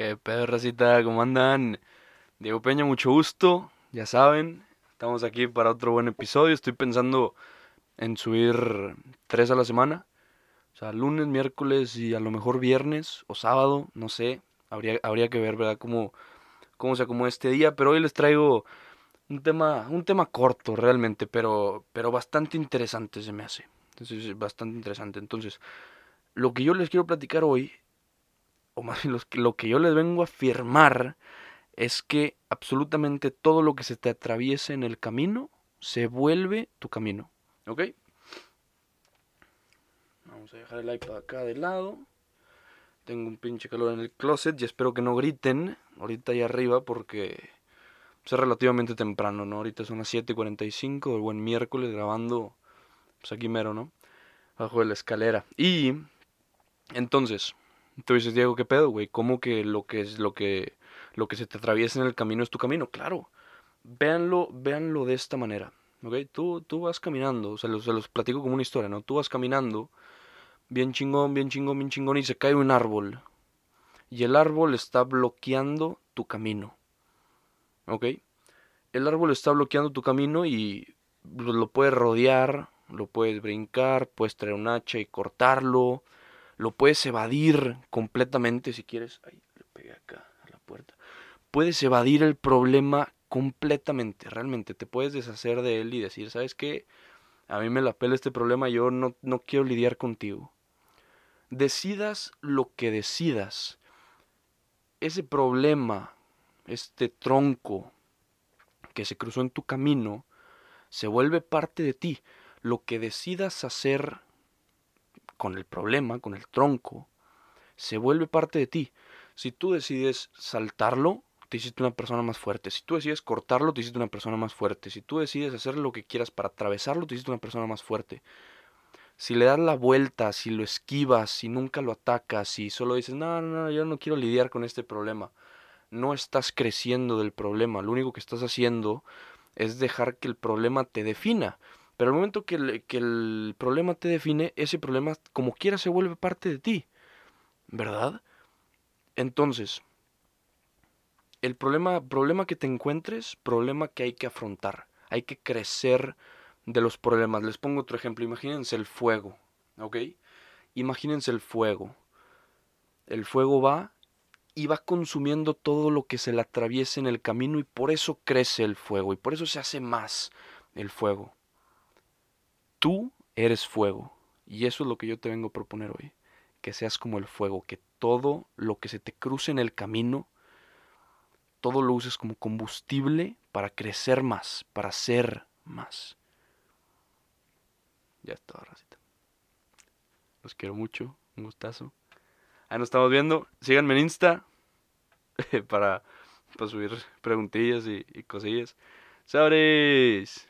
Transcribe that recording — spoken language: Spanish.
¿Qué pedo? ¿Cómo andan? Diego Peña, mucho gusto. Ya saben, estamos aquí para otro buen episodio. Estoy pensando en subir tres a la semana. O sea, lunes, miércoles y a lo mejor viernes o sábado, no sé. Habría, habría que ver, ¿verdad? Cómo, cómo se acomoda este día. Pero hoy les traigo un tema, un tema corto realmente, pero, pero bastante interesante se me hace. Entonces, bastante interesante. Entonces, lo que yo les quiero platicar hoy lo que yo les vengo a afirmar es que absolutamente todo lo que se te atraviese en el camino se vuelve tu camino. ¿Ok? Vamos a dejar el iPad acá de lado. Tengo un pinche calor en el closet y espero que no griten ahorita ahí arriba porque es relativamente temprano, ¿no? Ahorita son las 7.45 del buen miércoles grabando pues aquí mero, ¿no? Bajo de la escalera. Y entonces, Tú dices, Diego, ¿qué pedo, güey? ¿Cómo que lo que es lo que lo que se te atraviesa en el camino es tu camino? Claro. Véanlo, véanlo de esta manera. ¿Ok? Tú, tú vas caminando, o sea, se los platico como una historia, ¿no? Tú vas caminando, bien chingón, bien chingón, bien chingón, y se cae un árbol. Y el árbol está bloqueando tu camino. ¿Ok? El árbol está bloqueando tu camino y lo puedes rodear, lo puedes brincar, puedes traer un hacha y cortarlo lo puedes evadir completamente si quieres. Ay, le pegué acá a la puerta. Puedes evadir el problema completamente, realmente. Te puedes deshacer de él y decir, ¿sabes qué? A mí me la pela este problema, yo no, no quiero lidiar contigo. Decidas lo que decidas. Ese problema, este tronco que se cruzó en tu camino, se vuelve parte de ti. Lo que decidas hacer con el problema, con el tronco, se vuelve parte de ti. Si tú decides saltarlo, te hiciste una persona más fuerte. Si tú decides cortarlo, te hiciste una persona más fuerte. Si tú decides hacer lo que quieras para atravesarlo, te hiciste una persona más fuerte. Si le das la vuelta, si lo esquivas, si nunca lo atacas, si solo dices, no, no, no, yo no quiero lidiar con este problema, no estás creciendo del problema. Lo único que estás haciendo es dejar que el problema te defina. Pero al momento que el, problema te define, ese problema como quiera se vuelve parte de ti. ¿Verdad? Entonces, el problema, problema que te encuentres, problema que hay que afrontar. Hay que crecer de los problemas. Les pongo otro ejemplo. Imagínense el fuego. ¿Ok? Imagínense el fuego. El fuego va y va consumiendo todo lo que se le atraviese en el camino y por eso crece el fuego y por eso se hace más el fuego. Tú eres fuego. Y eso es lo que yo te vengo a proponer hoy. Que seas como el fuego, que todo lo que se te cruce en el camino, todo lo uses como combustible para crecer más, para ser más. Ya está, racita. Los quiero mucho, un gustazo. Ahí nos estamos viendo. Síganme en Insta para, para subir preguntillas y, y cosillas. ¡Sabres!